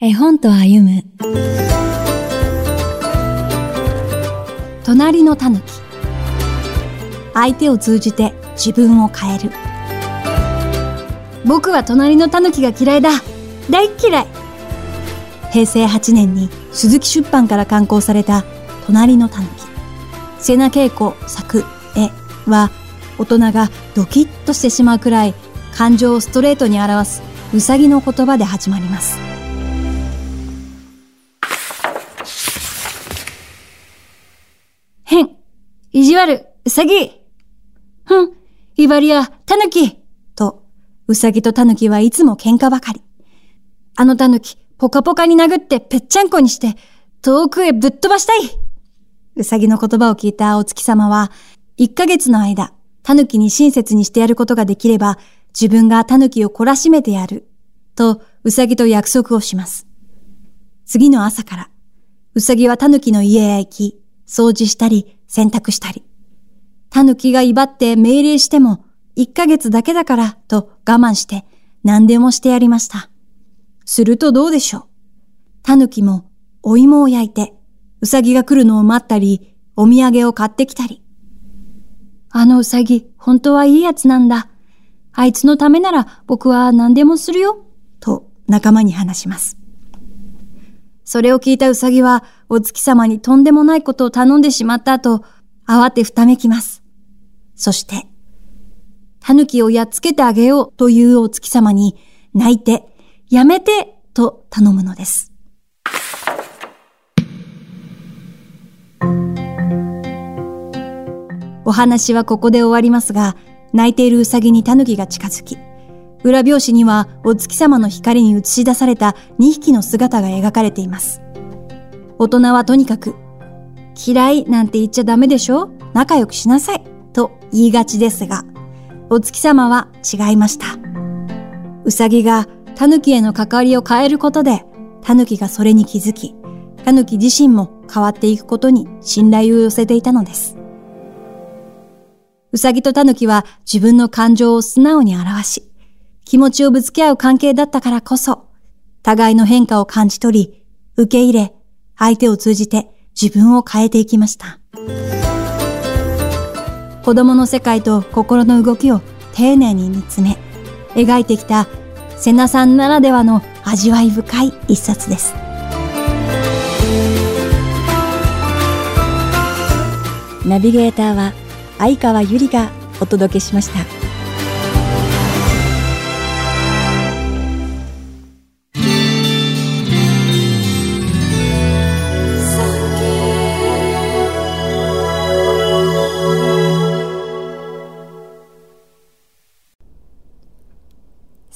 絵本と歩む。隣のたぬき相手を通じて自分を変える。僕は隣のたぬきが嫌いだ。大嫌い。平成8年に鈴木出版から刊行された隣のたぬき瀬名恵子作絵は大人がドキッとしてしまうくらい感情をストレートに表すうさぎの言葉で始まります。意地悪、うさぎ。ふん、威張りや、たぬき。と、うさぎとたぬきはいつも喧嘩ばかり。あのたぬき、ポカポカに殴ってぺっちゃんこにして、遠くへぶっ飛ばしたい。うさぎの言葉を聞いたお月様は、一ヶ月の間、たぬきに親切にしてやることができれば、自分がタヌキを懲らしめてやる、と、うさぎと約束をします。次の朝から、うさぎはタヌキの家へ行き、掃除したり、洗濯したり。タヌキが威張って命令しても、1ヶ月だけだから、と我慢して、何でもしてやりました。するとどうでしょう？タヌキも、お芋を焼いて、うさぎが来るのを待ったり、お土産を買ってきたり。あのうさぎ、本当はいいやつなんだ。あいつのためなら僕は何でもするよ、と仲間に話します。それを聞いたウサギは、お月様にとんでもないことを頼んでしまった後、慌てふためきます。そして、狸をやっつけてあげようというお月様に、泣いて、やめて、と頼むのです。お話はここで終わりますが、泣いているウサギにタヌキが近づき、裏表紙にはお月様の光に映し出された2匹の姿が描かれています。大人はとにかく、嫌いなんて言っちゃダメでしょ？仲良くしなさいと言いがちですが、お月様は違いました。うさぎがタヌキへの関わりを変えることで、タヌキがそれに気づき、タヌキ自身も変わっていくことに信頼を寄せていたのです。うさぎとタヌキは自分の感情を素直に表し、気持ちをぶつけ合う関係だったからこそ、互いの変化を感じ取り、受け入れ、相手を通じて自分を変えていきました。子供の世界と心の動きを丁寧に見つめ、描いてきた瀬名さんならではの味わい深い一冊です。ナビゲーターは相川ゆりがお届けしました。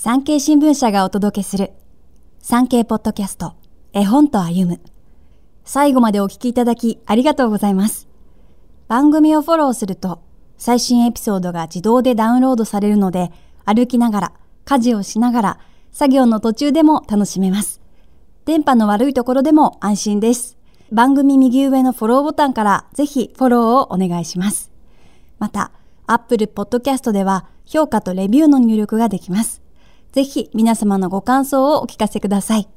産経新聞社がお届けする産経ポッドキャスト絵本と歩む最後までお聞きいただきありがとうございます。番組をフォローすると、最新エピソードが自動でダウンロードされるので、歩きながら、家事をしながら、作業の途中でも楽しめます。電波の悪いところでも安心です。番組右上のフォローボタンからぜひフォローをお願いします。また、Apple Podcast では評価とレビューの入力ができます。ぜひ皆様のご感想をお聞かせください。